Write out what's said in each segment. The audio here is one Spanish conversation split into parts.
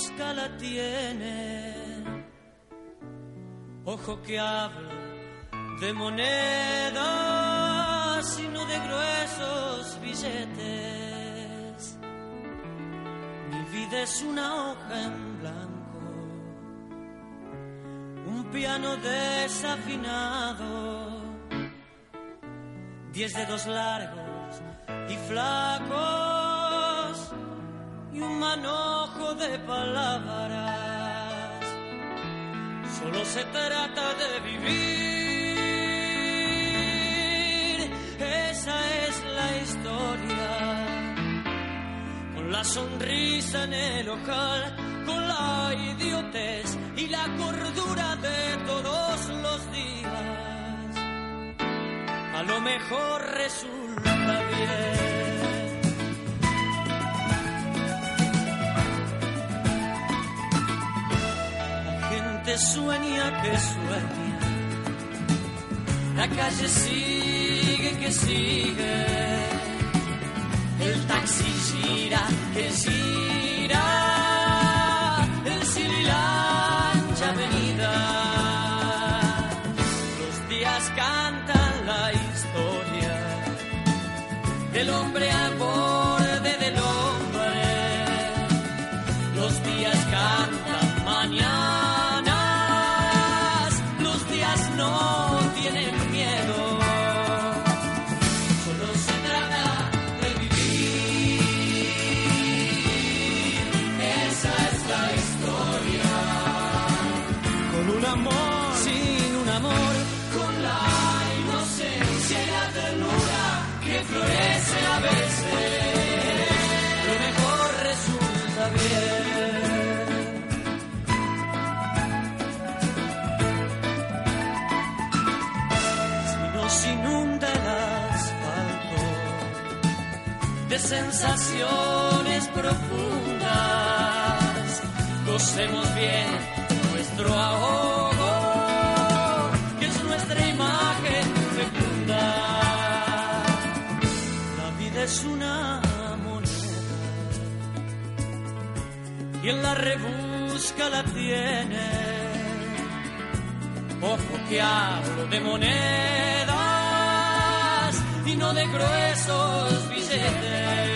rebusca la tiene. Ojo que hablo de monedas y no de gruesos billetes. Mi vida es una hoja en blanco, un piano desafinado diez dedos largos y flacos un manojo de palabras. Solo se trata de vivir, esa es la historia. Con la sonrisa en el ojal, con la idiotez y la cordura de todos los días a lo mejor resulta bien. Sueña que sueña, la calle sigue que sigue, el taxi gira que gira, sensaciones profundas, gocemos bien nuestro ahogo, que es nuestra imagen fecunda. La vida es una moneda, quien la rebusca la tiene. Ojo que hablo de monedas y no de gruesos billetes.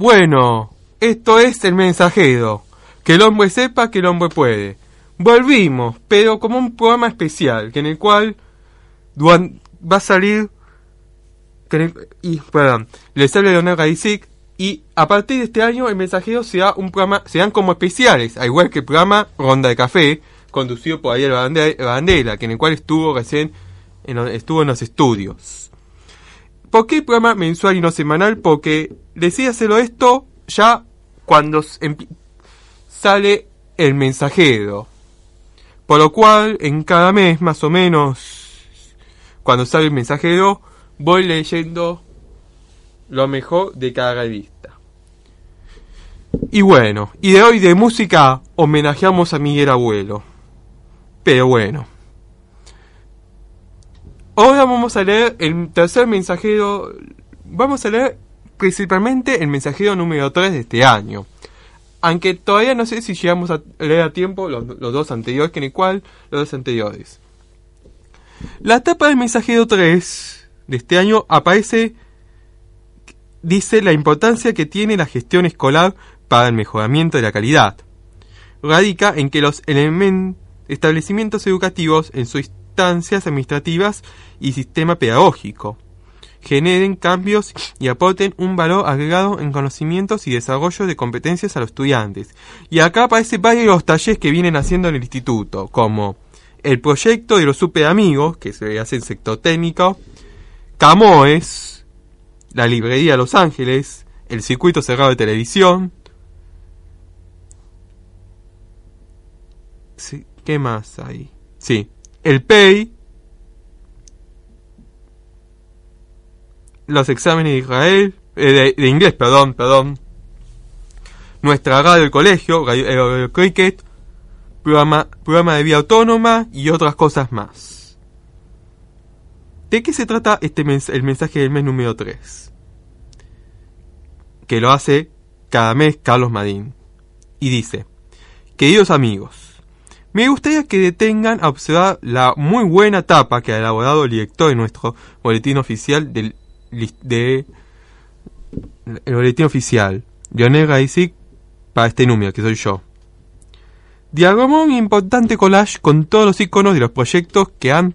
Bueno, esto es el mensajero. Que el hombre sepa que el hombre puede. Volvimos, pero como un programa especial, que en el cual va a salir... el- y, perdón, les habla Leonardo Gaisic, y a partir de este año el mensajero será un programa, serán como especiales, al igual que el programa Ronda de Café, conducido por Ariel Bande- Bandela, que en el cual estuvo recién, en estuvo en los estudios. ¿Por qué programa mensual y no semanal? Porque decidí hacerlo esto ya cuando sale el mensajero. Por lo cual, en cada mes, más o menos, cuando sale el mensajero, voy leyendo lo mejor de cada revista. Y bueno, y de hoy de música homenajeamos a Miguel Abuelo. Pero bueno. Ahora vamos a leer el tercer mensajero. Vamos a leer principalmente el mensajero número 3 de este año. Aunque todavía no sé si llegamos a leer a tiempo los, dos anteriores, que en el cual los dos anteriores. La etapa del mensajero 3 de este año aparece, dice la importancia que tiene la gestión escolar para el mejoramiento de la calidad. Radica en que los establecimientos educativos en sus instancias administrativas y sistema pedagógico generen cambios y aporten un valor agregado en conocimientos y desarrollo de competencias a los estudiantes. Y acá aparecen varios talleres que vienen haciendo en el instituto, como el proyecto de los super amigos, que se hace en sector técnico, Camoes, la librería Los Ángeles, el circuito cerrado de televisión. Sí, ¿Qué más hay? Sí, el PEI, los exámenes de Israel, eh, de, inglés, perdón, perdón. Nuestra radio del colegio, radio, cricket, programa, programa de vía autónoma y otras cosas más. ¿De qué se trata este el mensaje del mes número 3? Que lo hace cada mes Carlos Madín. Y dice, queridos amigos, me gustaría que detengan a observar la muy buena tapa que ha elaborado el director de nuestro boletín oficial del de el boletín oficial, Lionel Gaisic, para este número, que soy yo. Diagramó un importante collage con todos los iconos de los proyectos que han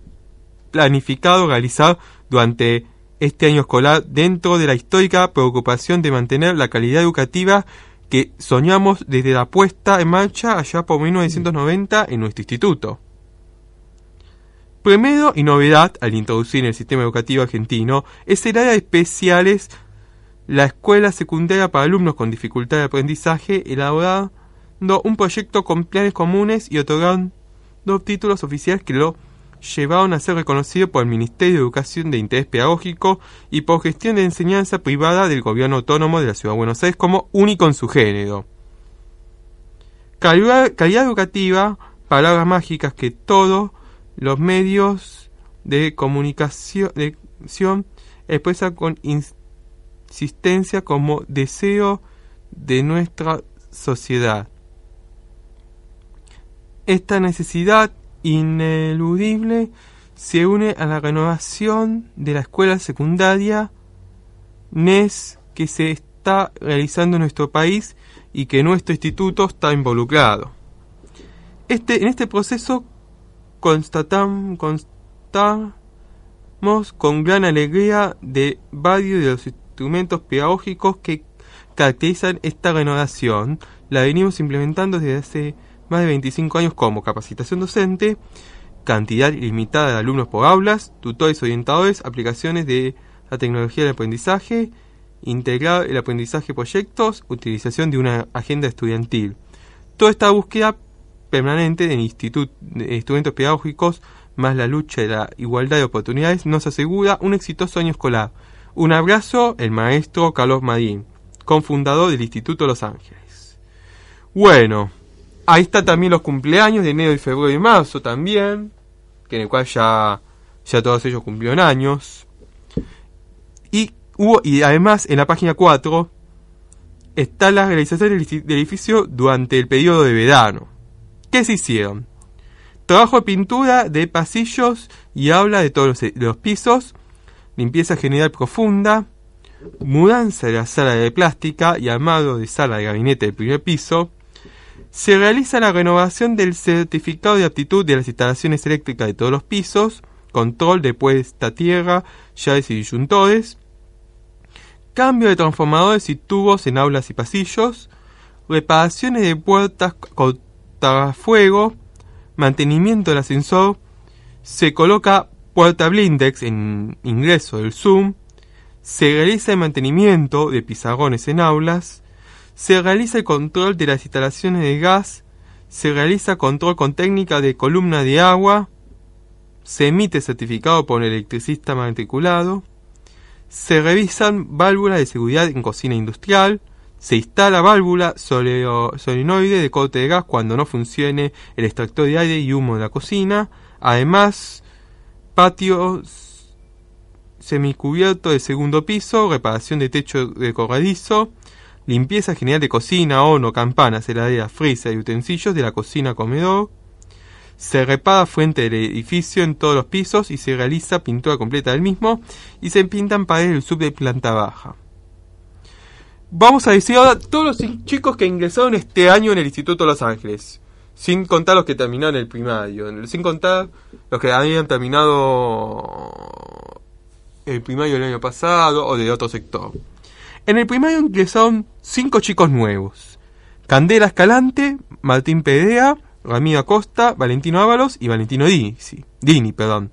planificado realizar durante este año escolar dentro de la histórica preocupación de mantener la calidad educativa que soñamos desde la puesta en marcha allá por 1990 en nuestro instituto. Primero y novedad al introducir en el sistema educativo argentino es el área de especiales, la escuela secundaria para alumnos con dificultad de aprendizaje, elaborando un proyecto con planes comunes y otorgando títulos oficiales que lo llevaron a ser reconocido por el Ministerio de Educación de Interés Pedagógico y por gestión de enseñanza privada del Gobierno Autónomo de la Ciudad de Buenos Aires como único en su género. Calidad, calidad educativa, palabras mágicas que todo los medios de comunicación expresan con insistencia como deseo de nuestra sociedad. Esta necesidad ineludible se une a la renovación de la escuela secundaria NES que se está realizando en nuestro país y que nuestro instituto está involucrado. Este, en este proceso constatamos con gran alegría de varios de los instrumentos pedagógicos que caracterizan esta renovación. La venimos implementando desde hace más de 25 años como capacitación docente, cantidad ilimitada de alumnos por aulas, tutores orientadores, aplicaciones de la tecnología del aprendizaje, integrar el aprendizaje proyectos, utilización de una agenda estudiantil. Toda esta búsqueda permanente de, instrumentos pedagógicos más la lucha de la igualdad de oportunidades nos asegura un exitoso año escolar. Un abrazo, el maestro Carlos Madín, cofundador del Instituto Los Ángeles. Bueno, ahí está también los cumpleaños de enero y febrero y marzo también, que en el cual ya, ya todos ellos cumplieron años. Y, hubo, y además en la página 4 está la realización del edificio durante el periodo de verano. ¿Qué se hicieron? Trabajo de pintura de pasillos y habla de todos los, pisos, limpieza general profunda, mudanza de la sala de plástica y armado de sala de gabinete del primer piso, se realiza la renovación del certificado de aptitud de las instalaciones eléctricas de todos los pisos, control de puesta a tierra, llaves y disyuntores, cambio de transformadores y tubos en aulas y pasillos, reparaciones de puertas fuego, mantenimiento del ascensor, se coloca puerta blindex en ingreso del Zoom, se realiza el mantenimiento de pizarrones en aulas, se realiza el control de las instalaciones de gas, se realiza control con técnica de columna de agua, se emite certificado por el electricista matriculado, se revisan válvulas de seguridad en cocina industrial, Se instala válvula solenoide de corte de gas cuando no funcione el extractor de aire y humo de la cocina. Además, patio semicubierto de segundo piso, reparación de techo de corredizo, limpieza general de cocina, horno, campanas, heladeras, freezer y utensilios de la cocina comedor. Se repara frente del edificio en todos los pisos y se realiza pintura completa del mismo y se pintan paredes del sub de planta baja. Vamos a decir ahora todos los chicos que ingresaron este año en el Instituto Los Ángeles. Sin contar los que terminaron el primario. Sin contar los que habían terminado el primario del año pasado o de otro sector. En el primario ingresaron cinco chicos nuevos. Candela Escalante, Martín Pedrea, Ramiro Acosta, Valentino Ábalos y Valentino Dini. perdón.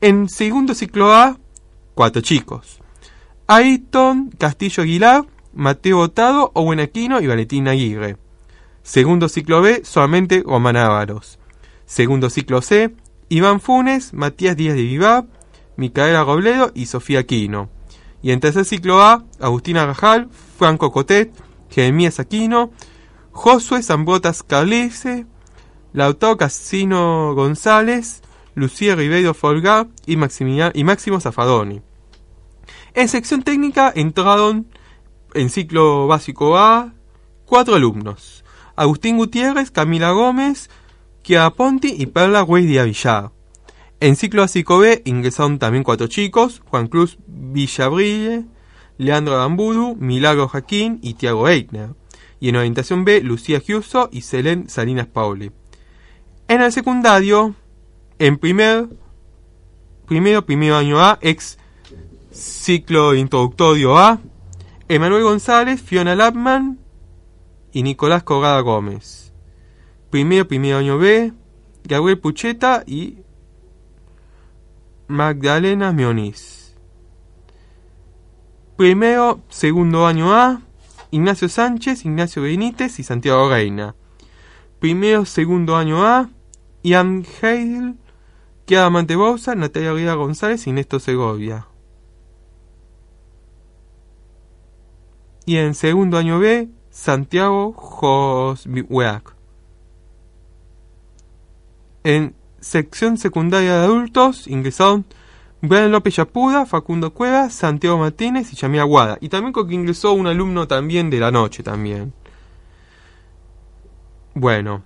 En segundo ciclo A, cuatro chicos. Aiton Castillo Aguilar, Mateo Botado, Owen Aquino y Valentín Aguirre. Segundo ciclo B, solamente Román Ábalos. Segundo ciclo C, Iván Funes, Matías Díaz de Vivar, Micaela Robledo y Sofía Aquino. Y en tercer ciclo A, Agustina Rajal, Franco Cotet, Jeremías Aquino, Josué Zambrotas Carlese, Lautaro Casino González, Lucía Ribeiro Folgar y, Maximiliano- y Máximo Zafadoni. En sección técnica entraron en ciclo básico A cuatro alumnos. Agustín Gutiérrez, Camila Gómez, Kiara Ponti y Perla Weiss de. En ciclo básico B ingresaron también cuatro chicos, Juan Cruz Villabrille, Leandro Gamburu, Milagro Jaquín y Tiago Eichner. Y en orientación B, Lucía Giuso y Selén Salinas Pauli. En el secundario, en primer, primero año A, ex ciclo introductorio A, Emanuel González, Fiona Lapman y Nicolás Corrada Gómez. Primero, primero año B, Gabriel Pucheta y Magdalena Mioniz. Primero, segundo año A, Ignacio Sánchez, Ignacio Benítez y Santiago Reina. Primero, segundo año A, Ian Heidel, Kiara Mantebouza, Natalia Rivera González y Néstor Segovia. Y en segundo año B, Santiago Joswiak. En sección secundaria de adultos ingresaron Brian López Yapuda, Facundo Cuevas, Santiago Martínez y Yamila Aguada. Y también con que ingresó un alumno también de la noche también. Bueno,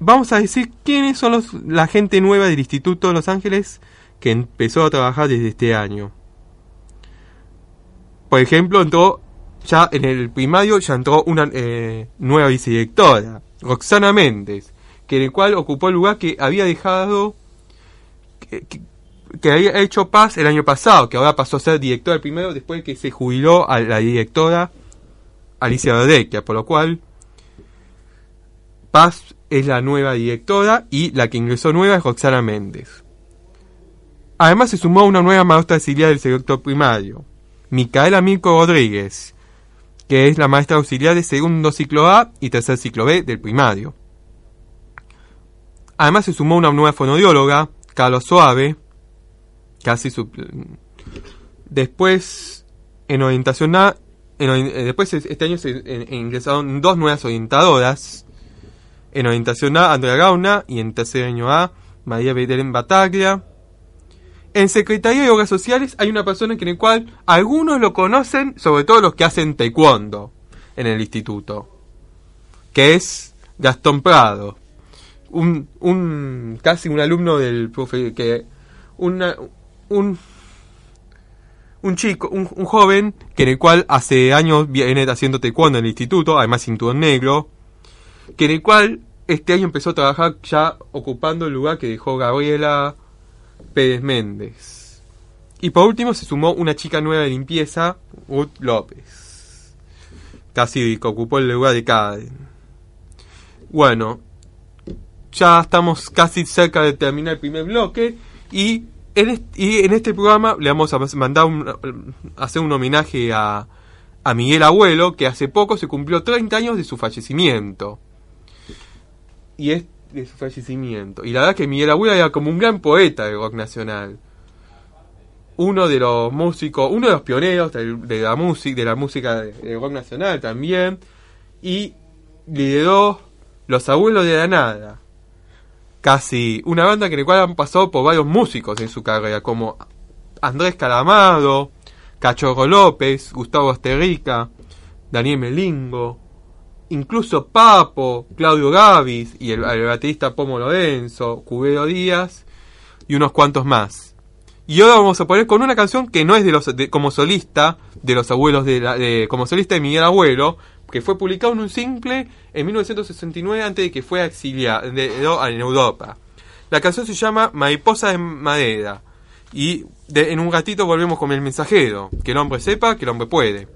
vamos a decir quiénes son los, la gente nueva del Instituto de Los Ángeles que empezó a trabajar desde este año. Por ejemplo, entró ya en el primario ya entró una eh, nueva vicedirectora, Roxana Méndez, que en el cual ocupó el lugar que había dejado que, había hecho Paz el año pasado, que ahora pasó a ser directora primero después de que se jubiló a la directora Alicia Verdecchia, por lo cual Paz es la nueva directora y la que ingresó nueva es Roxana Méndez. Además se sumó una nueva maestra auxiliar del sector primario, Micaela Mirko Rodríguez, que es la maestra auxiliar de segundo ciclo A y tercer ciclo B del primario. Además se sumó una nueva fonodióloga, Carlos Suave, casi su... Después, en orientación A, en eh, después es- este año se ingresaron dos nuevas orientadoras. En orientación A, Andrea Gauna, y en tercer año A, María Belén Bataglia. En Secretaría de Obras Sociales hay una persona en el cual algunos lo conocen, sobre todo los que hacen taekwondo en el instituto, que es Gastón Prado, un, casi un alumno del profe que un un chico, un, un joven que en el cual hace años viene haciendo taekwondo en el instituto, además cinturón negro, que en el cual este año empezó a trabajar ya ocupando el lugar que dejó Gabriela Pérez Méndez. Y por último se sumó una chica nueva de limpieza, Ruth López. Casi que ocupó el lugar de Karen. Bueno, ya estamos casi cerca de terminar el primer bloque y en este, y en este programa le vamos a mandar un, hacer un homenaje a, a Miguel Abuelo, que hace poco se cumplió 30 años de su fallecimiento. Y es de su fallecimiento. Y la verdad que Miguel Abuelo era como un gran poeta del rock nacional. uno de los músicos, uno de los pioneros de, la música, de la música de, de rock nacional también, y lideró Los Abuelos de la Nada, casi una banda que en la cual han pasado por varios músicos en su carrera, como Andrés Calamado, Cachorro López, Gustavo Asterica, Daniel Melingo, incluso Papo, Claudio Gavis y el, baterista Pomo Lorenzo, Cubero Díaz y unos cuantos más. Y ahora vamos a poner con una canción que no es de los de- como solista de los abuelos de, la, de como solista de Miguel Abuelo, que fue publicado en un simple en 1969 antes de que fue exiliado en Europa. La canción se llama Mariposa de Madera. Y de- en un ratito volvemos con el mensajero. Que el hombre sepa que el hombre puede.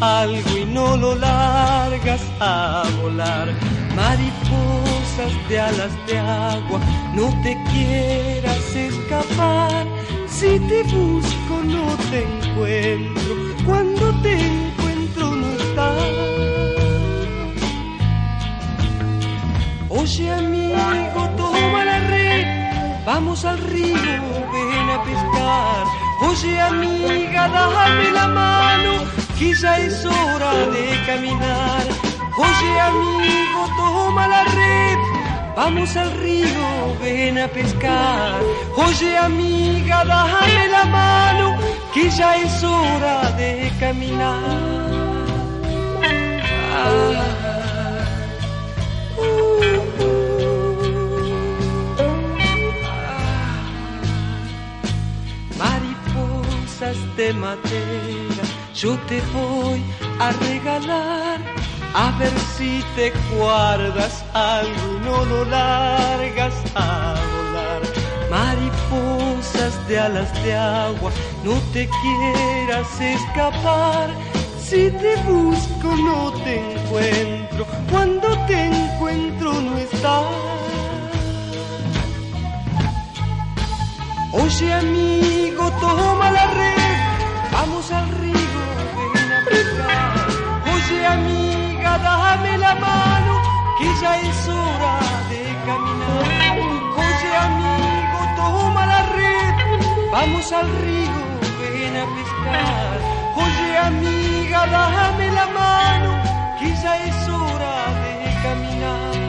Algo guardas algo no lo largas a volar. Mariposas de alas de agua, no te quieras escapar. Si te busco no te encuentro, cuando te encuentro no estás. Oye amigo, toma la red, vamos al río, ven a pescar. Oye amiga, dame la mano, que ya es hora de caminar. Oye amigo, toma la red, vamos al río, ven a pescar. Oye amiga, dame la mano, que ya es hora de caminar.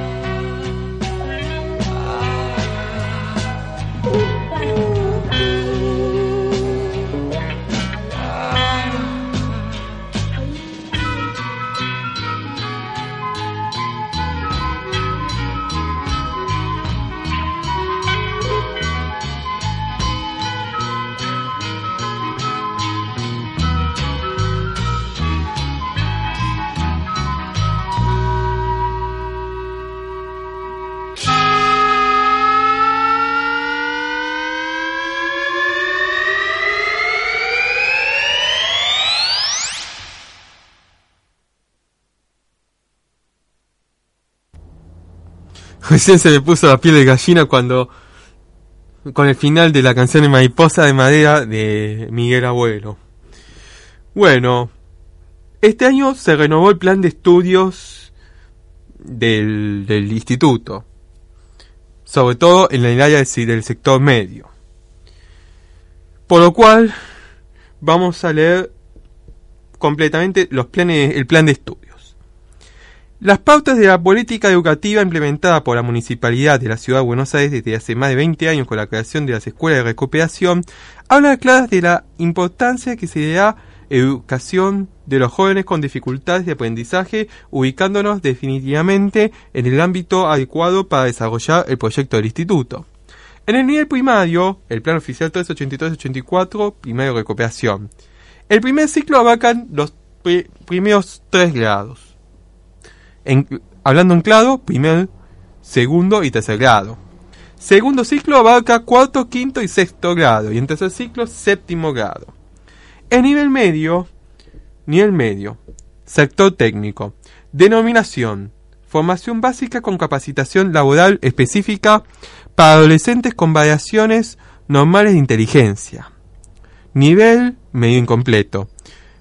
Recién se me puso la piel de gallina cuando con el final de la canción de Mariposa de Madera de Miguel Abuelo. Bueno, este año se renovó el plan de estudios del, instituto, sobre todo en el área del, sector medio. Por lo cual vamos a leer completamente los planes, el plan de estudios. Las pautas de la política educativa implementada por la Municipalidad de la Ciudad de Buenos Aires desde hace más de 20 años con la creación de las escuelas de recuperación hablan claras de la importancia que se le da educación de los jóvenes con dificultades de aprendizaje, ubicándonos definitivamente en el ámbito adecuado para desarrollar el proyecto del instituto. En el nivel primario, el plan oficial 383-84, primario de recuperación. El primer ciclo abarcan los pri- primeros tres grados. En- hablando en claro, primer, segundo y tercer grado. Segundo ciclo abarca cuarto, quinto y sexto grado. Y en tercer ciclo, séptimo grado. En nivel medio, nivel medio, sector técnico, denominación, formación básica con capacitación laboral específica para adolescentes con variaciones normales de inteligencia. Nivel medio incompleto.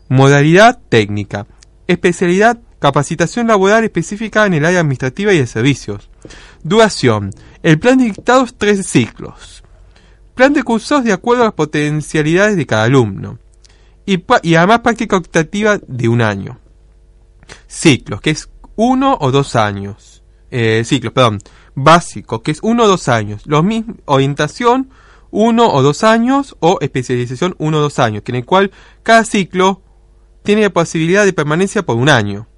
Modalidad técnica. Especialidad capacitación laboral específica en el área administrativa y de servicios. Duración. El plan de dictados tres ciclos. Plan de cursos de acuerdo a las potencialidades de cada alumno. Y, y además práctica optativa de un año. Ciclos, que es uno o dos años. Eh, ciclos, perdón. Básico, que es uno o dos años. Los mismos, orientación, uno o dos años. O especialización, uno o dos años. Que en el cual cada ciclo tiene la posibilidad de permanencia por un año.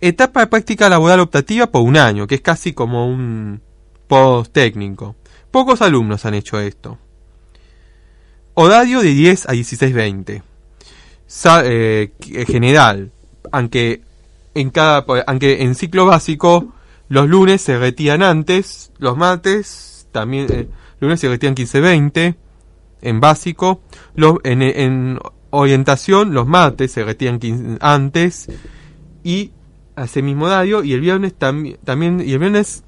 Etapa de práctica laboral optativa por un año, que es casi como un post técnico. Pocos alumnos han hecho esto. Horario de 10 a 16.20. Eh, general, aunque en cada aunque en ciclo básico los lunes se retiran antes, los martes también eh, lunes se retiran 15-20 en básico, en orientación los martes se retiran antes y a ese mismo horario y el viernes también también y el viernes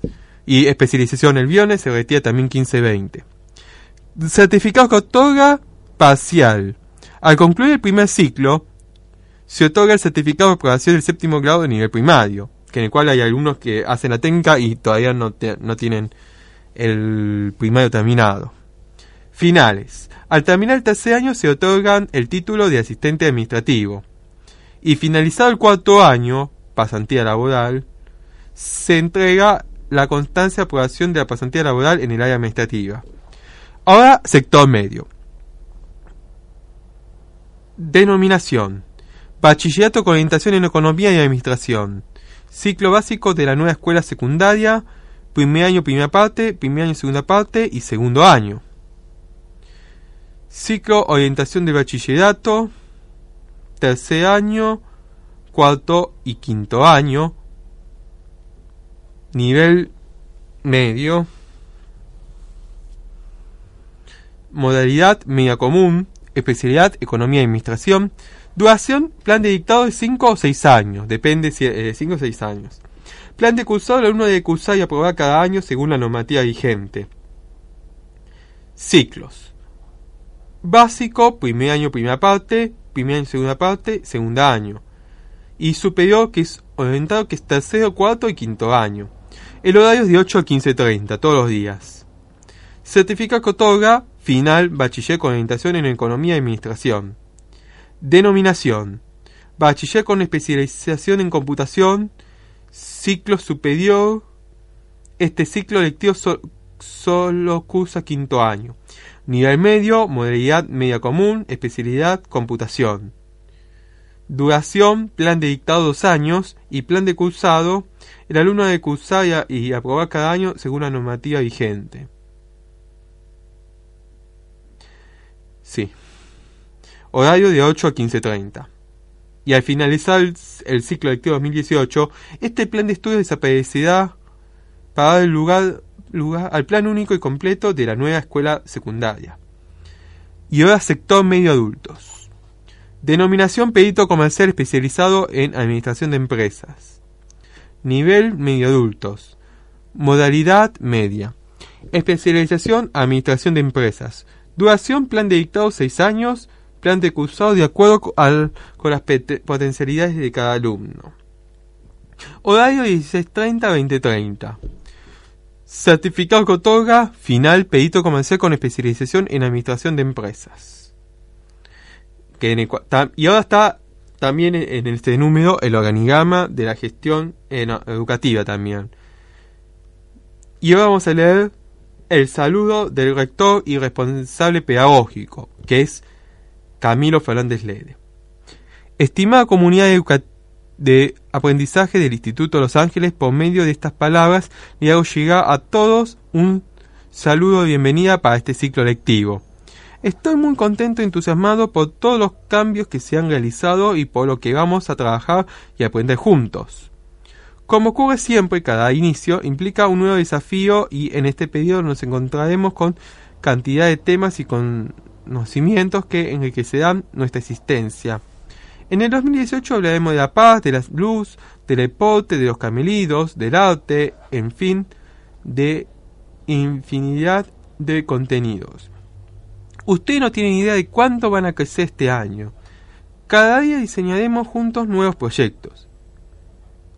y especialización el viernes se retira también 15-20. Certificado que otorga parcial. Al concluir el primer ciclo, se otorga el certificado de aprobación del séptimo grado de nivel primario, que en el cual hay algunos que hacen la técnica y todavía no, no tienen el primario terminado. Finales. Al terminar el tercer año se otorgan el título de asistente administrativo. Y finalizado el cuarto año, pasantía laboral, se entrega la constancia de aprobación de la pasantía laboral en el área administrativa. Ahora, sector medio. Denominación. Bachillerato con orientación en economía y administración. Ciclo básico de la nueva escuela secundaria. Primer año, primera parte. Primer año, segunda parte. Y segundo año. Ciclo orientación de bachillerato, tercer año, cuarto y quinto año, nivel medio, modalidad media común, especialidad economía y administración, duración plan de dictado de 5 o 6 años, depende si de 5 o 6 años. Plan de cursado, el alumno debe cursar y aprobar cada año según la normativa vigente. Ciclos básico, primer año, primera parte, primer año, segunda parte, segunda año. Y superior, que es orientado, que es tercero, cuarto y quinto año. El horario es de 8 a 15.30, todos los días. Certifica que otorga, final, bachiller con orientación en economía y administración. Denominación. Bachiller con especialización en computación, ciclo superior. Este ciclo lectivo solo cursa quinto año. Nivel medio, modalidad media común, especialidad computación. Duración, plan de dictado dos años y plan de cursado. El alumno debe cursar y aprobar cada año según la normativa vigente. Sí. Horario de 8 a 15.30. Y al finalizar el, ciclo lectivo 2018, este plan de estudio desaparecerá para dar lugar lugar al plan único y completo de la nueva escuela secundaria. Y ahora sector medio adultos. Denominación perito comercial especializado en administración de empresas. Nivel medio adultos. Modalidad media. Especialización administración de empresas. Duración plan de dictado 6 años. Plan de cursado de acuerdo con las potencialidades de cada alumno. Horario 16.30-2030. Certificado que otorga, final, perito comercial con especialización en administración de empresas. Y ahora está también en este número el organigrama de la gestión educativa también. Y ahora vamos a leer el saludo del rector y responsable pedagógico, que es Camilo Fernández Lede. Estimada comunidad de aprendizaje del Instituto Los Ángeles, por medio de estas palabras le hago llegar a todos un saludo de bienvenida para este ciclo lectivo. Estoy muy contento y entusiasmado por todos los cambios que se han realizado y por lo que vamos a trabajar y aprender juntos. Como ocurre siempre, cada inicio implica un nuevo desafío y en este periodo nos encontraremos con cantidad de temas y conocimientos que enriquecerán nuestra existencia. En el 2018 hablaremos de la paz, de la luz, del epote, de los camelidos, del arte, en fin, de infinidad de contenidos. Usted no tiene idea de cuánto van a crecer este año. Cada día diseñaremos juntos nuevos proyectos.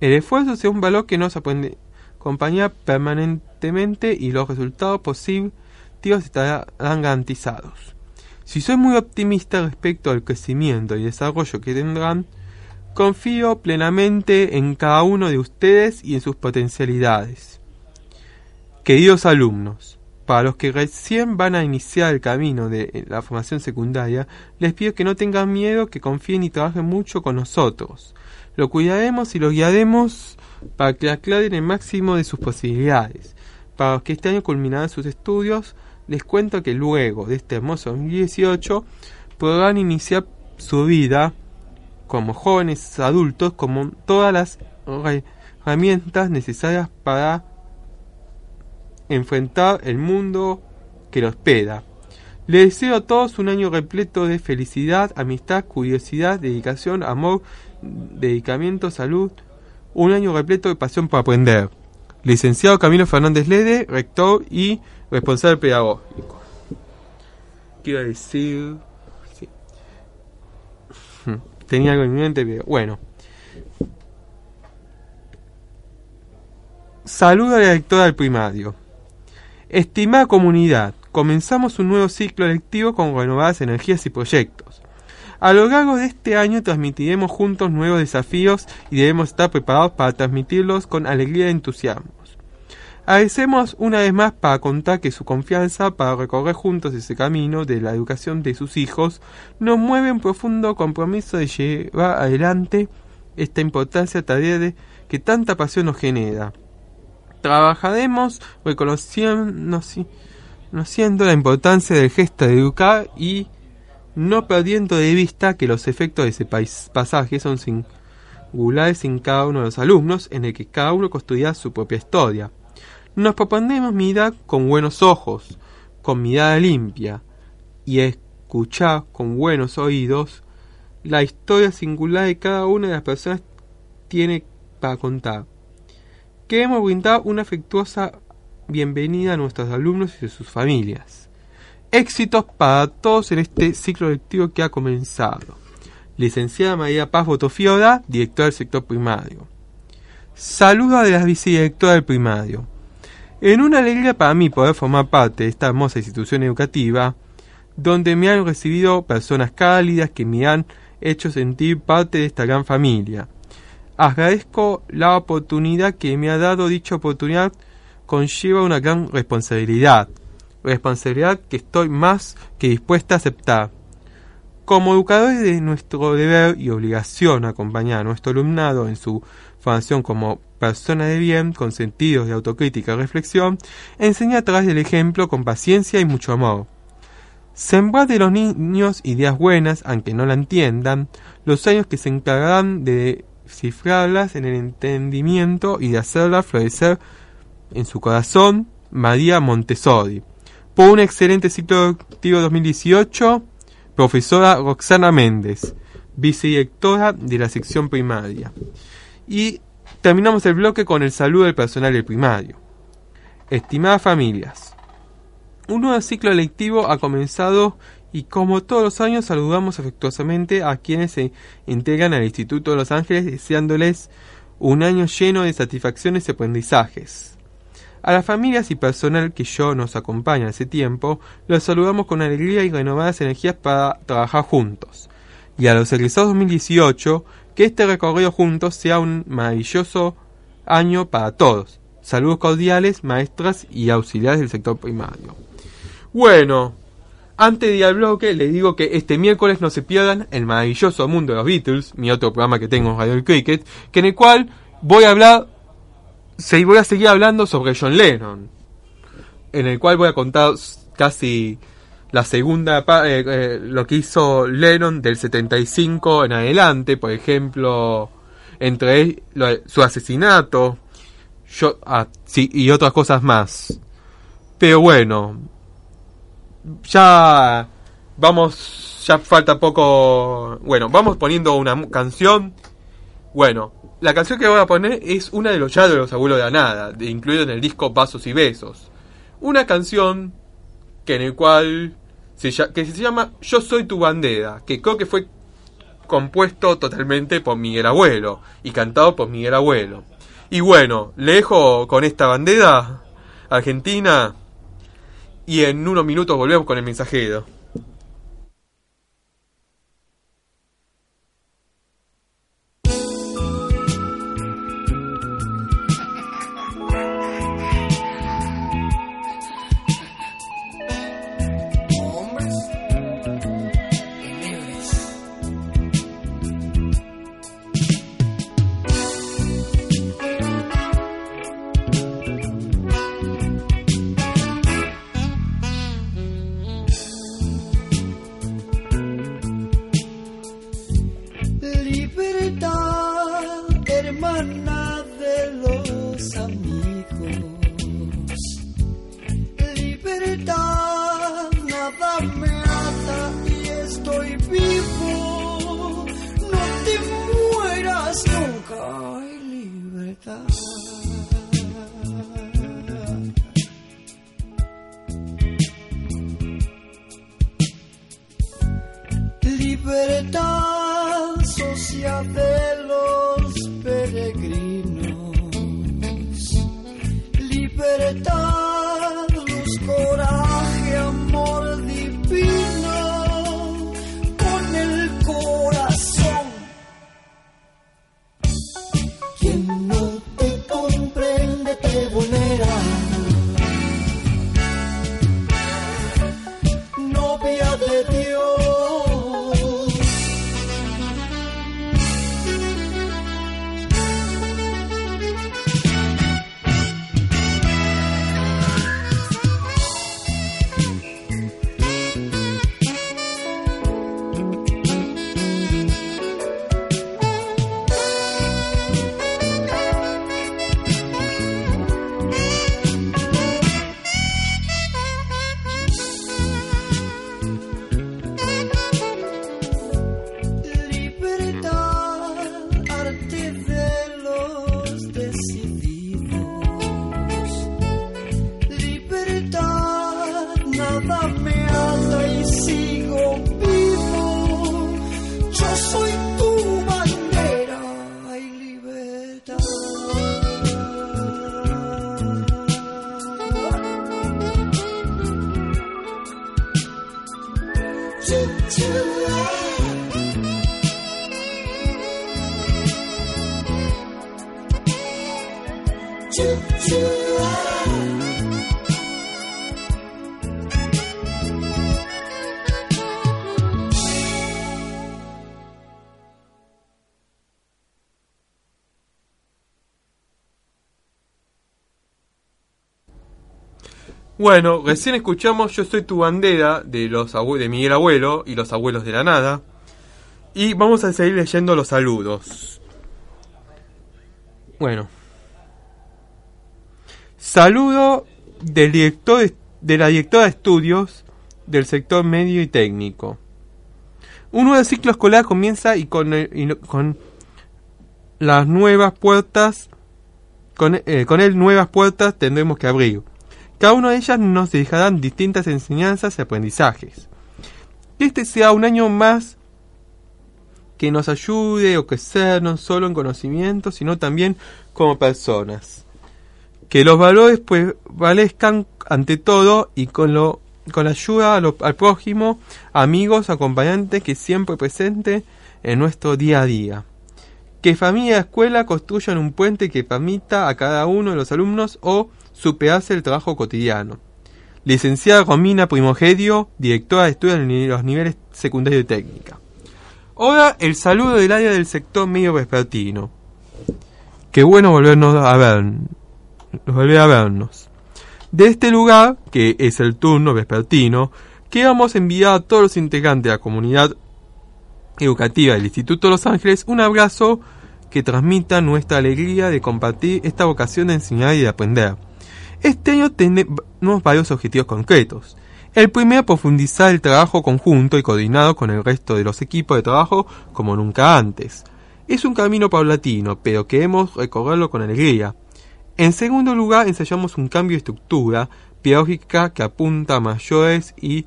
El esfuerzo sea un valor que nos acompaña permanentemente y los resultados positivos estarán garantizados. Si soy muy optimista respecto al crecimiento y desarrollo que tendrán, confío plenamente en cada uno de ustedes y en sus potencialidades. Queridos alumnos, para los que recién van a iniciar el camino de la formación secundaria, les pido que no tengan miedo, que confíen y trabajen mucho con nosotros. Lo cuidaremos y lo guiaremos para que aclaren el máximo de sus posibilidades. Para los que este año culminarán sus estudios, les cuento que luego de este hermoso 2018 podrán iniciar su vida como jóvenes adultos con todas las herramientas necesarias para enfrentar el mundo que los espera. Les deseo a todos un año repleto de felicidad, amistad, curiosidad, dedicación, amor, dedicamiento, salud, un año repleto de pasión para aprender. Licenciado Camilo Fernández Lede, rector y responsable pedagógico. Quiero decir... Sí. Tenía algo en mente, pero bueno. Saludo a la directora del primario. Estimada comunidad, comenzamos un nuevo ciclo lectivo con renovadas energías y proyectos. A lo largo de este año transmitiremos juntos nuevos desafíos y debemos estar preparados para transmitirlos con alegría y entusiasmo. Agradecemos una vez más para contar que su confianza para recorrer juntos ese camino de la educación de sus hijos nos mueve un profundo compromiso de llevar adelante esta importancia tarea de que tanta pasión nos genera. Trabajaremos reconociendo la importancia del gesto de educar y no perdiendo de vista que los efectos de ese pasaje son singulares en cada uno de los alumnos, en el que cada uno construirá su propia historia. Nos proponemos mirar con buenos ojos, con mirada limpia, y escuchar con buenos oídos la historia singular de cada una de las personas tiene para contar. Queremos brindar una afectuosa bienvenida a nuestros alumnos y a sus familias. Éxitos para todos en este ciclo lectivo que ha comenzado. Licenciada María Paz Botofioda, directora del sector primario. Saluda de la vicedirectora del primario. En una alegría para mí poder formar parte de esta hermosa institución educativa, donde me han recibido personas cálidas que me han hecho sentir parte de esta gran familia. Agradezco la oportunidad que me ha dado dicha oportunidad conlleva una gran responsabilidad, responsabilidad que estoy más que dispuesta a aceptar. Como educadores de nuestro deber y obligación acompañar a nuestro alumnado en su formación como persona de bien, con sentidos de autocrítica y reflexión, enseña a través del ejemplo con paciencia y mucho amor. Sembrar de los niños ideas buenas, aunque no la entiendan, los años que se encargarán de cifrarlas en el entendimiento y de hacerlas florecer en su corazón, María Montessori. Por un excelente ciclo activo 2018, profesora Roxana Méndez, vicedirectora de la sección primaria. Y terminamos el bloque con el saludo del personal del primario. Estimadas familias, un nuevo ciclo lectivo ha comenzado y como todos los años saludamos afectuosamente a quienes se integran al Instituto de Los Ángeles deseándoles un año lleno de satisfacciones y aprendizajes. A las familias y personal que yo nos acompaña hace tiempo, los saludamos con alegría y renovadas energías para trabajar juntos. Y a los egresados 2018, que este recorrido juntos sea un maravilloso año para todos. Saludos cordiales, maestras y auxiliares del sector primario. Bueno, antes de ir al bloque, les digo que este miércoles no se pierdan el maravilloso mundo de los Beatles, mi otro programa que tengo en Radio Cricket, que en el cual voy a hablar, se, voy a seguir hablando sobre John Lennon, en el cual voy a contar casi la segunda, eh, eh, lo que hizo Lennon del 75 en adelante, por ejemplo, entre su asesinato yo, ah, y otras cosas más. Pero bueno, ya vamos, ya falta poco. Bueno, vamos poniendo una canción. Bueno, la canción que voy a poner es una de los ya de los abuelos de la nada, incluido en el disco Vasos y Besos. Una canción que en el cual se, que se llama Yo soy tu bandera, que creo que fue compuesto totalmente por Miguel Abuelo y cantado por Miguel Abuelo. Y bueno, le dejo con esta bandera argentina y en unos minutos volvemos con el mensajero. Bueno, recién escuchamos Yo soy tu bandera de los de Miguel Abuelo y los abuelos de la nada. Y vamos a seguir leyendo los saludos. Bueno. Saludo del director de la directora de estudios del sector medio y técnico. Un nuevo ciclo escolar comienza y con, con las nuevas puertas, con, eh, con él nuevas puertas tendremos que abrir. Cada una de ellas nos dejarán distintas enseñanzas y aprendizajes. Que este sea un año más que nos ayude a crecer no solo en conocimiento, sino también como personas. Que los valores pues valezcan ante todo y con lo con la ayuda al prójimo, amigos, acompañantes que siempre presente en nuestro día a día. Que familia y escuela construyan un puente que permita a cada uno de los alumnos o superarse el trabajo cotidiano. Licenciada Romina Primogedio, directora de estudios en los niveles secundario y técnica. Ahora el saludo del área del sector medio vespertino. Qué bueno volvernos a ver, volver a vernos. De este lugar, que es el turno vespertino, queremos enviar a todos los integrantes de la comunidad educativa del Instituto de Los Ángeles un abrazo que transmitan nuestra alegría de compartir esta vocación de enseñar y de aprender. Este año tenemos varios objetivos concretos. El primero, profundizar el trabajo conjunto y coordinado con el resto de los equipos de trabajo como nunca antes. Es un camino paulatino, pero queremos recorrerlo con alegría. En segundo lugar, ensayamos un cambio de estructura pedagógica que apunta a mayores y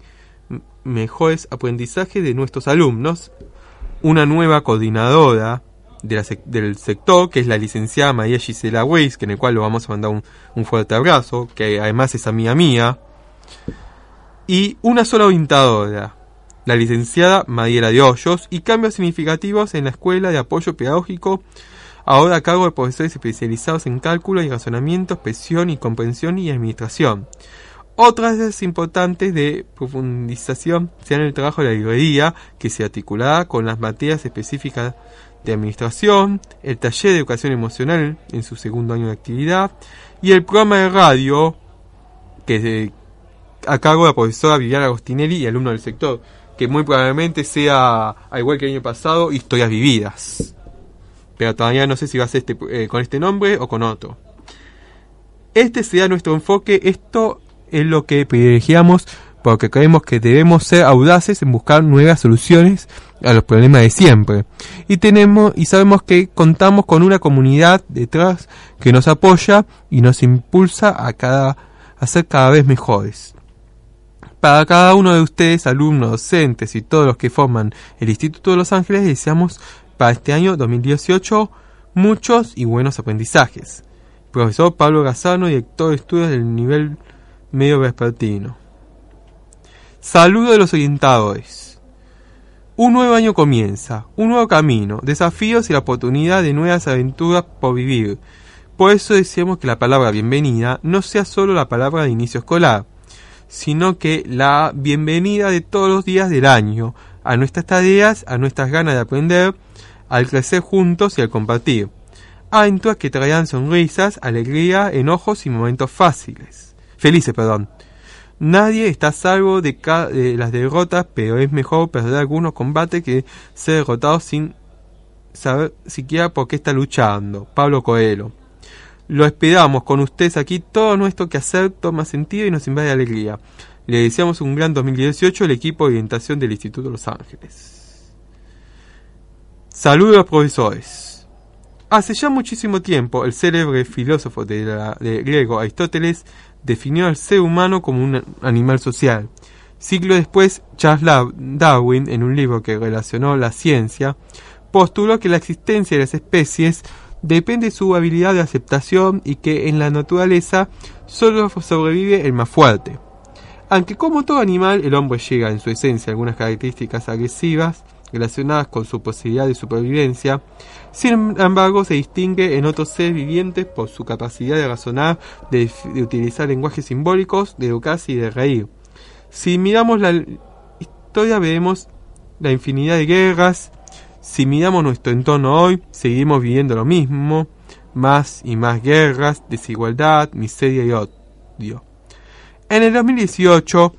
mejores aprendizajes de nuestros alumnos. Una nueva coordinadora del sector, que es la licenciada María Gisela Weiss, que en el cual lo vamos a mandar un, fuerte abrazo, que además es amiga mía y una sola orientadora, la licenciada Mariela de Hoyos, y cambios significativos en la Escuela de Apoyo Pedagógico, ahora a cargo de profesores especializados en cálculo y razonamiento, expresión y comprensión y administración. Otras importantes de profundización sean el trabajo de la librería, que se articulará con las materias específicas de administración, el taller de educación emocional en su segundo año de actividad, y el programa de radio, que, a cargo de la profesora Viviana Agostinelli y alumno del sector, que muy probablemente sea, al igual que el año pasado, historias vividas. Pero todavía no sé si va a ser este, eh, con este nombre o con otro. Este será nuestro enfoque, esto es lo que privilegiamos porque creemos que debemos ser audaces en buscar nuevas soluciones a los problemas de siempre. Y tenemos y sabemos que contamos con una comunidad detrás que nos apoya y nos impulsa a cada a ser cada vez mejores. Para cada uno de ustedes, alumnos, docentes y todos los que forman el Instituto de Los Ángeles, deseamos para este año 2018 muchos y buenos aprendizajes. Profesor Pablo Gazano, director de estudios del nivel medio vespertino. Saludo de los orientadores. Un nuevo año comienza, un nuevo camino, desafíos y la oportunidad de nuevas aventuras por vivir. Por eso deseamos que la palabra bienvenida no sea solo la palabra de inicio escolar, sino que la bienvenida de todos los días del año, a nuestras tareas, a nuestras ganas de aprender, al crecer juntos y al compartir. Aventuras que traerán sonrisas, alegría, enojos y momentos fáciles. Felices, perdón. Nadie está salvo de, de las derrotas, pero es mejor perder algunos combates que ser derrotado sin saber siquiera por qué está luchando. Pablo Coelho. Lo esperamos con ustedes aquí, todo nuestro quehacer toma sentido y nos invade alegría. Le deseamos un gran 2018 al equipo de orientación del Instituto Los Ángeles. Saludos profesores. Hace ya muchísimo tiempo, el célebre filósofo de, de griego Aristóteles definió al ser humano como un animal social. Siglo después, Charles Darwin, en un libro que relacionó la ciencia, postuló que la existencia de las especies depende de su habilidad de aceptación y que en la naturaleza solo sobrevive el más fuerte. Aunque como todo animal, el hombre llega en su esencia a algunas características agresivas relacionadas con su posibilidad de supervivencia, sin embargo se distingue en otros seres vivientes por su capacidad de razonar, de, utilizar lenguajes simbólicos, de educarse y de reír. Si miramos la historia veremos la infinidad de guerras, si miramos nuestro entorno hoy, seguimos viviendo lo mismo, más y más guerras, desigualdad, miseria y odio. En el 2018,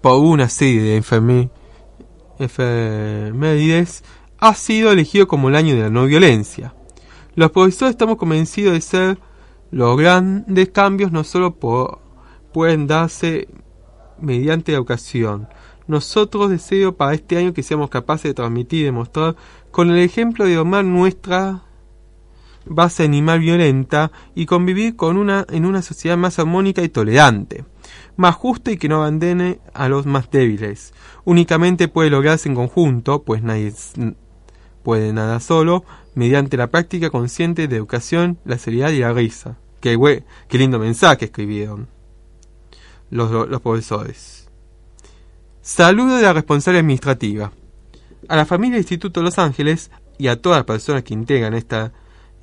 por una serie de enfermedades, ha sido elegido como el año de la no violencia. Los profesores estamos convencidos de ser los grandes cambios no solo pueden darse mediante la educación, nosotros deseo para este año que seamos capaces de transmitir y demostrar con el ejemplo de domar nuestra base animal violenta y convivir con una, en una sociedad más armónica y tolerante, más justa y que no abandone a los más débiles. Únicamente puede lograrse en conjunto, pues nadie puede nada solo, mediante la práctica consciente de educación, la seriedad y la risa. Qué, qué lindo mensaje escribieron los, los profesores. Saludo de la responsable administrativa. A la familia del Instituto Los Ángeles y a todas las personas que integran esta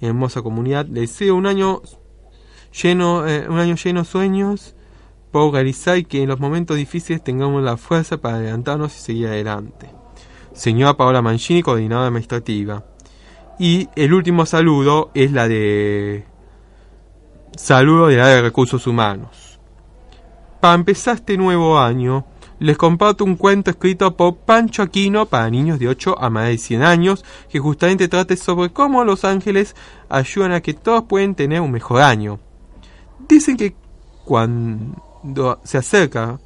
hermosa comunidad deseo un año lleno, eh, un año lleno de sueños por realizar y que en los momentos difíciles tengamos la fuerza para adelantarnos y seguir adelante. Señora Paola Mancini, coordinadora administrativa. Y el último saludo es la de saludo de recursos humanos. Para empezar este nuevo año, les comparto un cuento escrito por Pancho Aquino para niños de 8 a más de 100 años, que justamente trate sobre cómo los ángeles ayudan a que todos pueden tener un mejor año. Dicen que cuando se acerca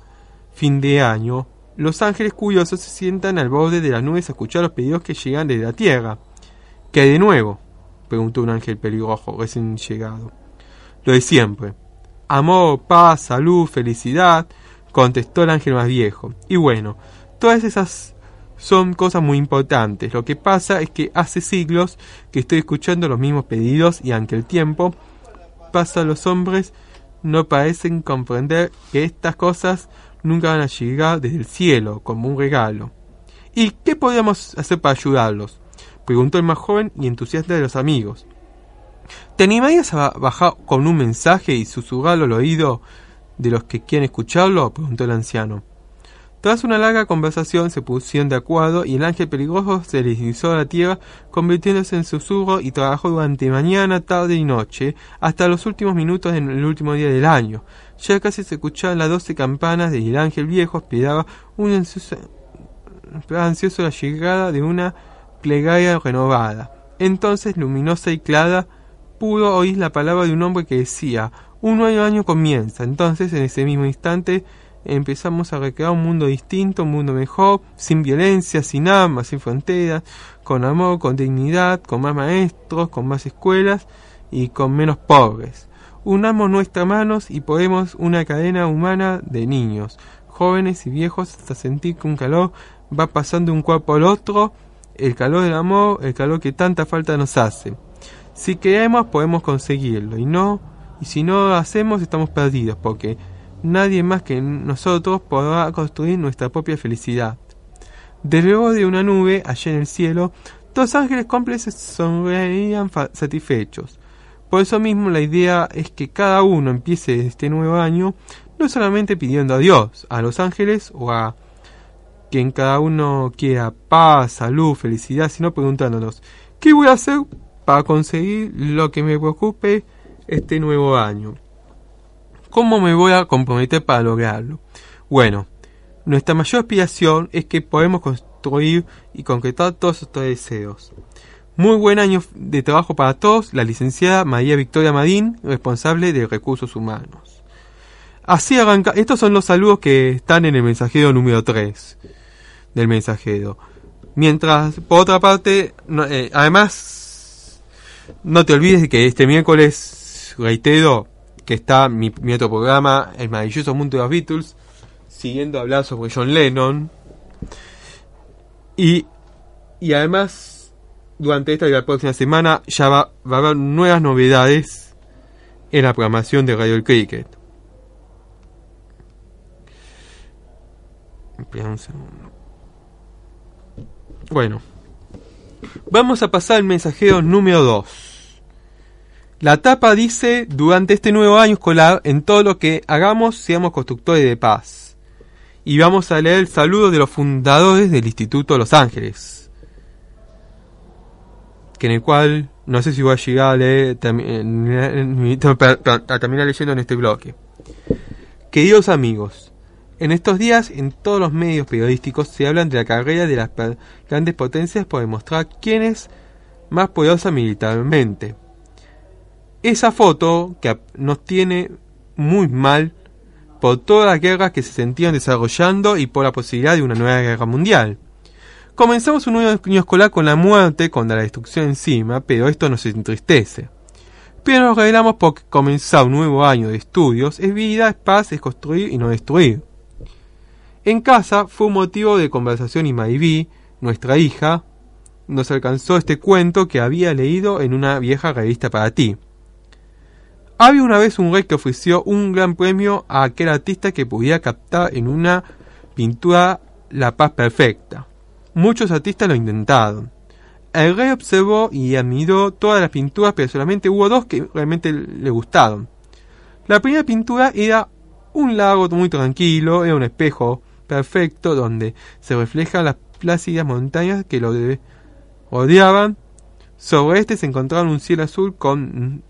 fin de año, los ángeles curiosos se sientan al borde de las nubes a escuchar los pedidos que llegan desde la tierra. ¿Qué hay de nuevo? preguntó un ángel pelirrojo recién llegado. Lo de siempre. Amor, paz, salud, felicidad, contestó el ángel más viejo. Y bueno, todas esas son cosas muy importantes. Lo que pasa es que hace siglos que estoy escuchando los mismos pedidos y aunque el tiempo pasa los hombres no parecen comprender que estas cosas nunca van a llegar desde el cielo como un regalo. ¿Y qué podríamos hacer para ayudarlos? preguntó el más joven y entusiasta de los amigos. ¿Te animarías a bajar con un mensaje y susurrarlo al oído de los que quieren escucharlo? preguntó el anciano. Tras una larga conversación se pusieron de acuerdo y el ángel peligroso se deslizó a la tierra, convirtiéndose en susurro y trabajó durante mañana, tarde y noche, hasta los últimos minutos del último día del año. Ya casi se escuchaban las doce campanas y el ángel viejo esperaba un ansioso, ansioso la llegada de una plegaria renovada. Entonces, luminosa y clara, pudo oír la palabra de un hombre que decía un nuevo año comienza. Entonces, en ese mismo instante, empezamos a recrear un mundo distinto, un mundo mejor, sin violencia, sin armas, sin fronteras, con amor, con dignidad, con más maestros, con más escuelas y con menos pobres. Unamos nuestras manos y podemos una cadena humana de niños, jóvenes y viejos hasta sentir que un calor va pasando de un cuerpo al otro, el calor del amor, el calor que tanta falta nos hace. Si queremos podemos conseguirlo y no y si no lo hacemos estamos perdidos porque nadie más que nosotros podrá construir nuestra propia felicidad. De luego de una nube, allá en el cielo, dos ángeles cómplices sonreían satisfechos. Por eso mismo la idea es que cada uno empiece este nuevo año no solamente pidiendo a Dios, a los ángeles o a quien cada uno quiera paz, salud, felicidad, sino preguntándonos, ¿qué voy a hacer para conseguir lo que me preocupe este nuevo año? ¿Cómo me voy a comprometer para lograrlo? Bueno, nuestra mayor aspiración es que podemos construir y concretar todos estos deseos. Muy buen año de trabajo para todos, la licenciada María Victoria Madín, responsable de recursos humanos. Así arranca, estos son los saludos que están en el mensajero número 3 del mensajero. Mientras, por otra parte, eh, además, no te olvides de que este miércoles, reitero, que está mi, otro programa, El maravilloso mundo de los Beatles, siguiendo hablar sobre John Lennon. Y, y además, durante esta y la próxima semana ya va, va a haber nuevas novedades en la programación de Radio El Cricket. Bueno, vamos a pasar al mensajero número 2. La tapa dice, durante este nuevo año escolar, en todo lo que hagamos, seamos constructores de paz. Y vamos a leer el saludo de los fundadores del Instituto Los Ángeles. Que en el cual, no sé si voy a llegar a leer, a terminar leyendo en este bloque. Queridos amigos, en estos días, en todos los medios periodísticos se hablan de la carrera de las grandes potencias por demostrar quién es más poderosa militarmente. Esa foto que nos tiene muy mal por todas las guerras que se sentían desarrollando y por la posibilidad de una nueva guerra mundial. Comenzamos un nuevo año escolar con la muerte, con la destrucción encima, pero esto nos entristece. Pero nos revelamos porque comenzar un nuevo año de estudios es vida, es paz, es construir y no destruir. En casa fue un motivo de conversación y Maybi, nuestra hija, nos alcanzó este cuento que había leído en una vieja revista para ti. Había una vez un rey que ofreció un gran premio a aquel artista que pudiera captar en una pintura la paz perfecta. Muchos artistas lo intentaron. El rey observó y admiró todas las pinturas, pero solamente hubo dos que realmente le gustaron. La primera pintura era un lago muy tranquilo, era un espejo perfecto donde se reflejan las plácidas montañas que lo rodeaban. Sobre este se encontraba un cielo azul con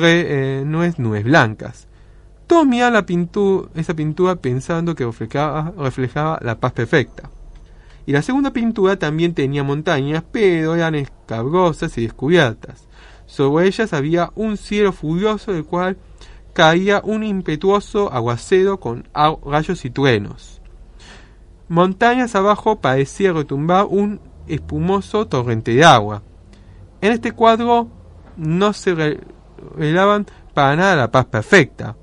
eh, nubes, blancas. Todos miraban la pintura, esa pintura pensando que reflejaba, reflejaba la paz perfecta. Y la segunda pintura también tenía montañas, pero eran escabrosas y descubiertas. Sobre ellas había un cielo furioso del cual caía un impetuoso aguacero con rayos y truenos. Montañas abajo parecía retumbar un espumoso torrente de agua. En este cuadro no se revelaban para nada la paz perfecta,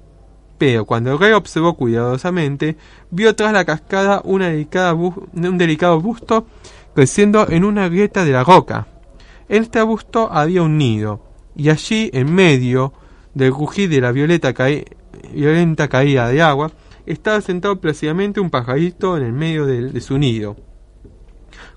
pero cuando el rey observó cuidadosamente, vio tras la cascada una delicada un delicado busto creciendo en una grieta de la roca. En este busto había un nido, y allí, en medio del rugir de la violeta violenta caída de agua, estaba sentado plácidamente un pajarito en el medio de, su nido.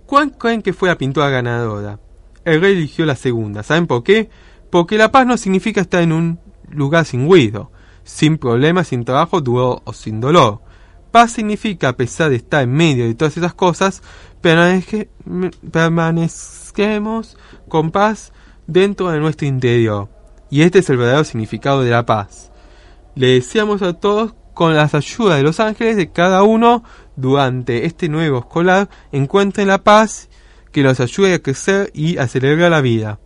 ¿Cuál creen que fue la pintura ganadora? El rey eligió la segunda. ¿Saben por qué? Porque la paz no significa estar en un lugar sin ruido, sin problemas, sin trabajo, duro o sin dolor. Paz significa, a pesar de estar en medio de todas esas cosas, permanezquemos con paz dentro de nuestro interior. Y este es el verdadero significado de la paz. Le deseamos a todos con las ayudas de los ángeles de cada uno durante este nuevo escolar encuentren la paz que los ayude a crecer y a celebrar la vida.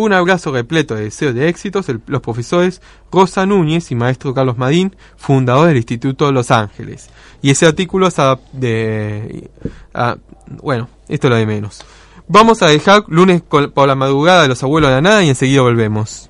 Un abrazo repleto de deseos de éxitos los profesores Rosa Núñez y maestro Carlos Madín, fundador del Instituto Los Ángeles. Y ese artículo es de... bueno, esto es lo de menos. Vamos a dejar lunes por la madrugada de los abuelos de la nada y enseguida volvemos.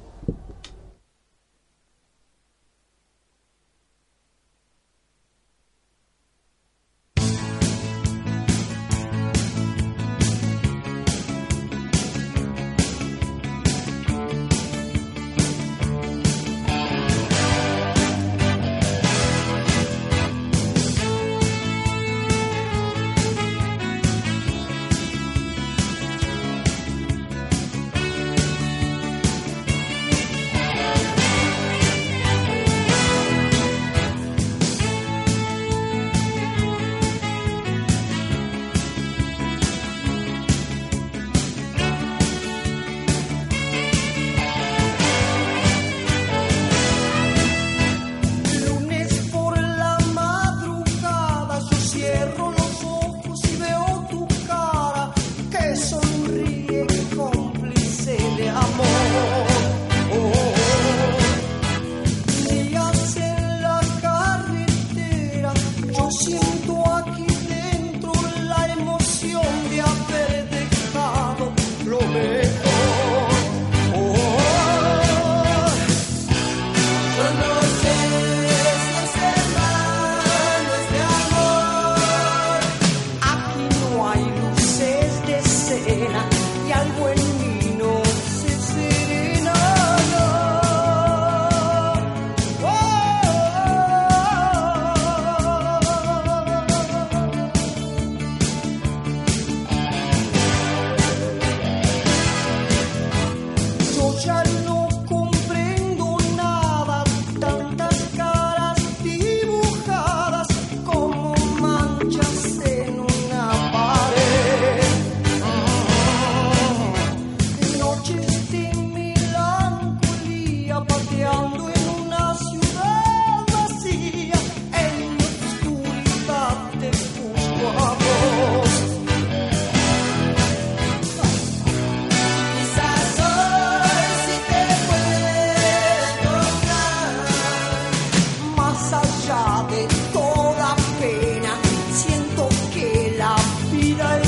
vida.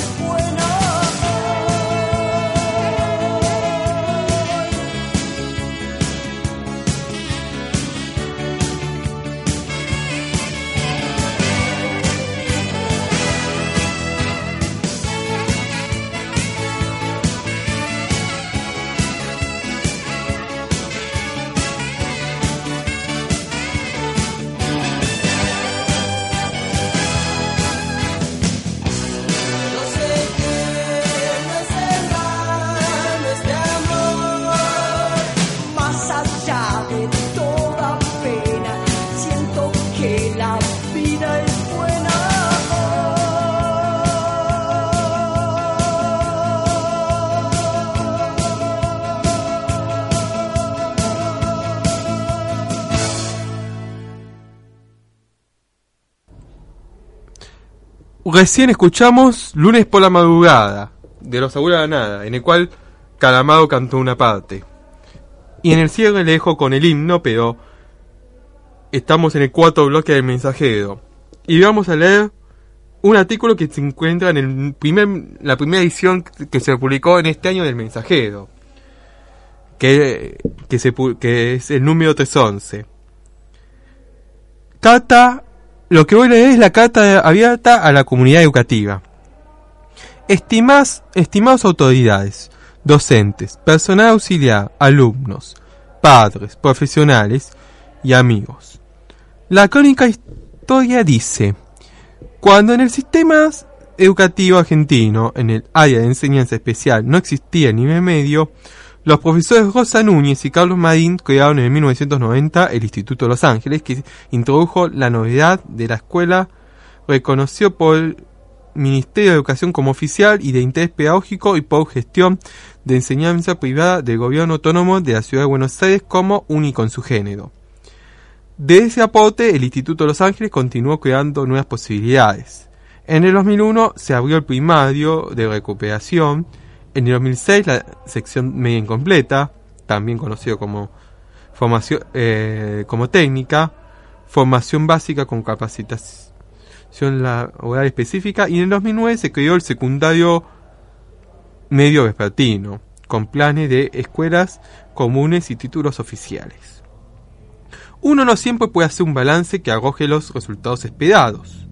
Recién escuchamos Lunes por la madrugada, de los abuelos de nada, en el cual Calamado cantó una parte. Y en el cierre le dejo con el himno, pero estamos en el cuarto bloque del mensajero. Y vamos a leer un artículo que se encuentra en el primer, la primera edición que se publicó en este año del mensajero. Que, que, que es el número 311. Carta, lo que voy a leer es la carta abierta a la comunidad educativa. Estimas, estimadas autoridades, docentes, personal auxiliar, alumnos, padres, profesionales y amigos. La crónica historia dice, cuando en el sistema educativo argentino, en el área de enseñanza especial, no existía nivel medio, los profesores Rosa Núñez y Carlos Marín crearon en 1990 el Instituto de Los Ángeles, que introdujo la novedad de la escuela, reconoció por el Ministerio de Educación como oficial y de interés pedagógico y por gestión de enseñanza privada del gobierno autónomo de la ciudad de Buenos Aires como único en su género. De ese aporte, el Instituto de Los Ángeles continuó creando nuevas posibilidades. En el 2001 se abrió el primario de recuperación, en el 2006 la sección media incompleta, también conocido como formación eh, como técnica, formación básica con capacitación laboral específica y en el 2009 se creó el secundario medio vespertino, con planes de escuelas comunes y títulos oficiales. Uno no siempre puede hacer un balance que arroje los resultados esperados,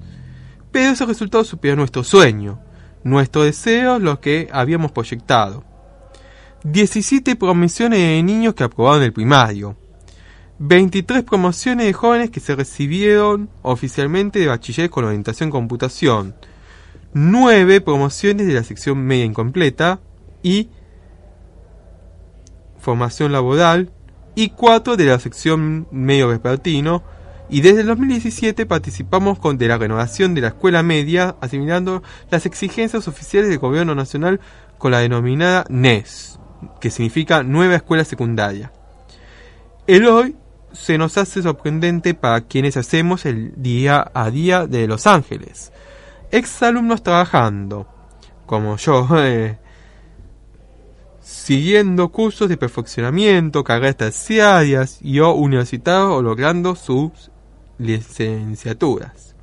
pero esos resultados superan nuestro sueño, nuestro deseo, lo que habíamos proyectado. 17 promociones de niños que aprobaron el primario. 23 promociones de jóvenes que se recibieron oficialmente de bachiller con orientación computación. 9 promociones de la sección media incompleta y formación laboral y 4 de la sección medio vespertino, y desde el 2017 participamos con de la renovación de la escuela media, asimilando las exigencias oficiales del gobierno nacional con la denominada NES, que significa Nueva Escuela Secundaria. El hoy se nos hace sorprendente para quienes hacemos el día a día de Los Ángeles. Ex alumnos trabajando, como yo, eh, siguiendo cursos de perfeccionamiento, carreras terciarias y o universitarios o logrando sus licenciaturas.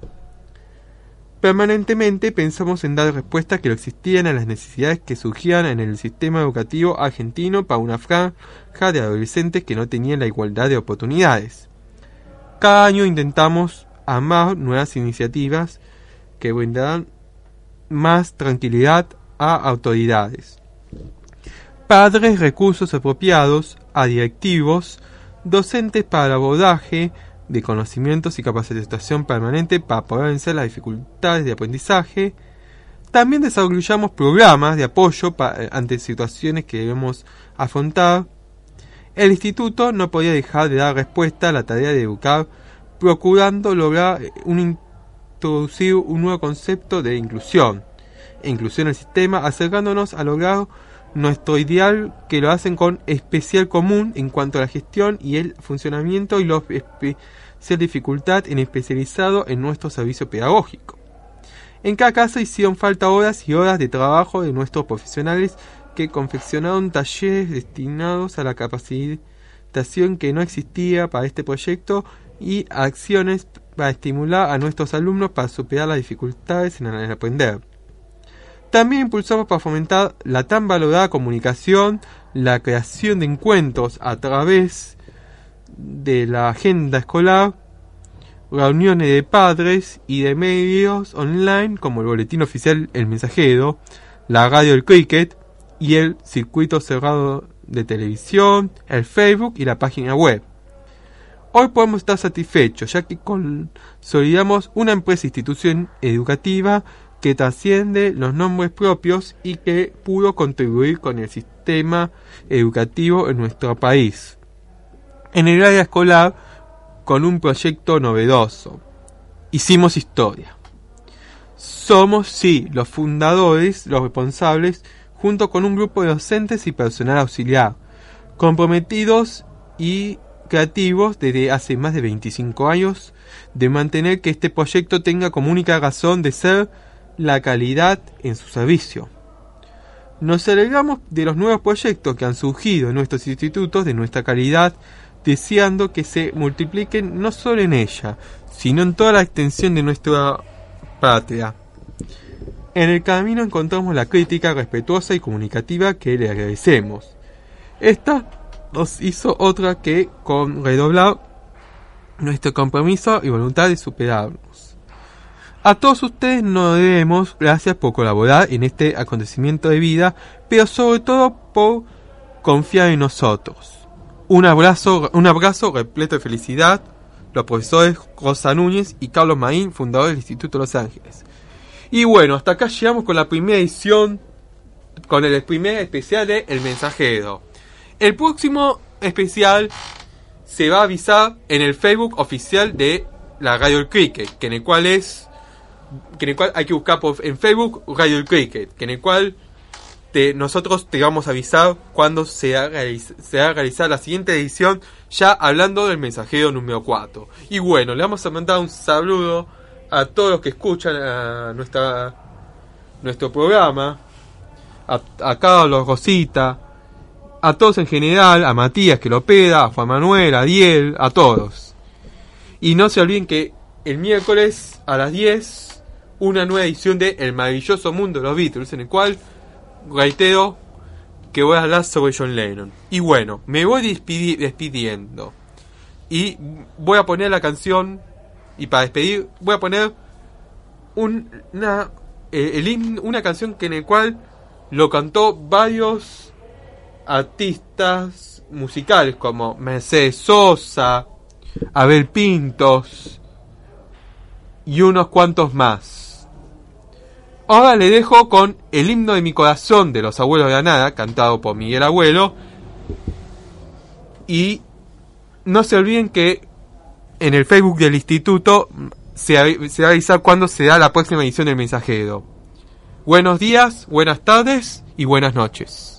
Permanentemente pensamos en dar respuestas que no existían a las necesidades que surgían en el sistema educativo argentino para una franja de adolescentes que no tenían la igualdad de oportunidades. Cada año intentamos amar nuevas iniciativas que brindarán más tranquilidad a autoridades padres recursos apropiados a directivos, docentes para abordaje de conocimientos y capacitación permanente para poder vencer las dificultades de aprendizaje. También desarrollamos programas de apoyo eh, ante situaciones que debemos afrontar. El instituto no podía dejar de dar respuesta a la tarea de educar, procurando lograr eh, introducir un nuevo concepto de inclusión inclusión en el sistema, acercándonos a lograr nuestro ideal que lo hacen con especial común en cuanto a la gestión y el funcionamiento y la especial dificultad en especializado en nuestro servicio pedagógico. En cada caso hicieron falta horas y horas de trabajo de nuestros profesionales que confeccionaron talleres destinados a la capacitación que no existía para este proyecto y acciones para estimular a nuestros alumnos para superar las dificultades en aprender. También impulsamos para fomentar la tan valorada comunicación, la creación de encuentros a través de la agenda escolar, reuniones de padres y de medios online como el boletín oficial El Mensajero, la radio El Cricket y el circuito cerrado de televisión, el Facebook y la página web. Hoy podemos estar satisfechos ya que consolidamos una empresa institución educativa que trasciende los nombres propios y que pudo contribuir con el sistema educativo en nuestro país. En el área escolar, con un proyecto novedoso. Hicimos historia. Somos, sí, los fundadores, los responsables, junto con un grupo de docentes y personal auxiliar, comprometidos y creativos desde hace más de 25 años, de mantener que este proyecto tenga como única razón de ser la calidad en su servicio. Nos alegramos de los nuevos proyectos que han surgido en nuestros institutos de nuestra calidad, deseando que se multipliquen no solo en ella, sino en toda la extensión de nuestra patria. En el camino encontramos la crítica respetuosa y comunicativa que le agradecemos. Esta nos hizo otra que con redoblar nuestro compromiso y voluntad de superarnos. A todos ustedes nos debemos gracias por colaborar en este acontecimiento de vida, pero sobre todo por confiar en nosotros. Un abrazo, un abrazo repleto de felicidad, los profesores Rosa Núñez y Carlos Maín, fundador del Instituto Los Ángeles. Y bueno, hasta acá llegamos con la primera edición, con el primer especial de El Mensajero. El próximo especial se va a avisar en el Facebook oficial de la Radio El Cricket, que en el cual es en el cual hay que buscar por, en Facebook Radio Cricket, que en el cual te, nosotros te vamos a avisar cuando se haga, se va a realizar la siguiente edición, ya hablando del mensajero número 4. Y bueno, le vamos a mandar un saludo a todos los que escuchan a nuestra nuestro programa, a, a Carlos, Rosita, a todos en general, a Matías que lo peda, a Juan Manuel, a Diel, a todos. Y no se olviden que el miércoles a las 10, una nueva edición de El maravilloso mundo de los Beatles, en el cual reitero que voy a hablar sobre John Lennon. Y bueno, me voy despidiendo. Y voy a poner la canción, y para despedir, voy a poner una, eh, el, una canción que en el cual lo cantó varios artistas musicales como Mercedes Sosa, Abel Pintos y unos cuantos más. Ahora le dejo con el himno de mi corazón de los abuelos de la nada, cantado por Miguel Abuelo. Y no se olviden que en el Facebook del instituto se, se va a avisar cuándo se da la próxima edición del mensajero. Buenos días, buenas tardes y buenas noches.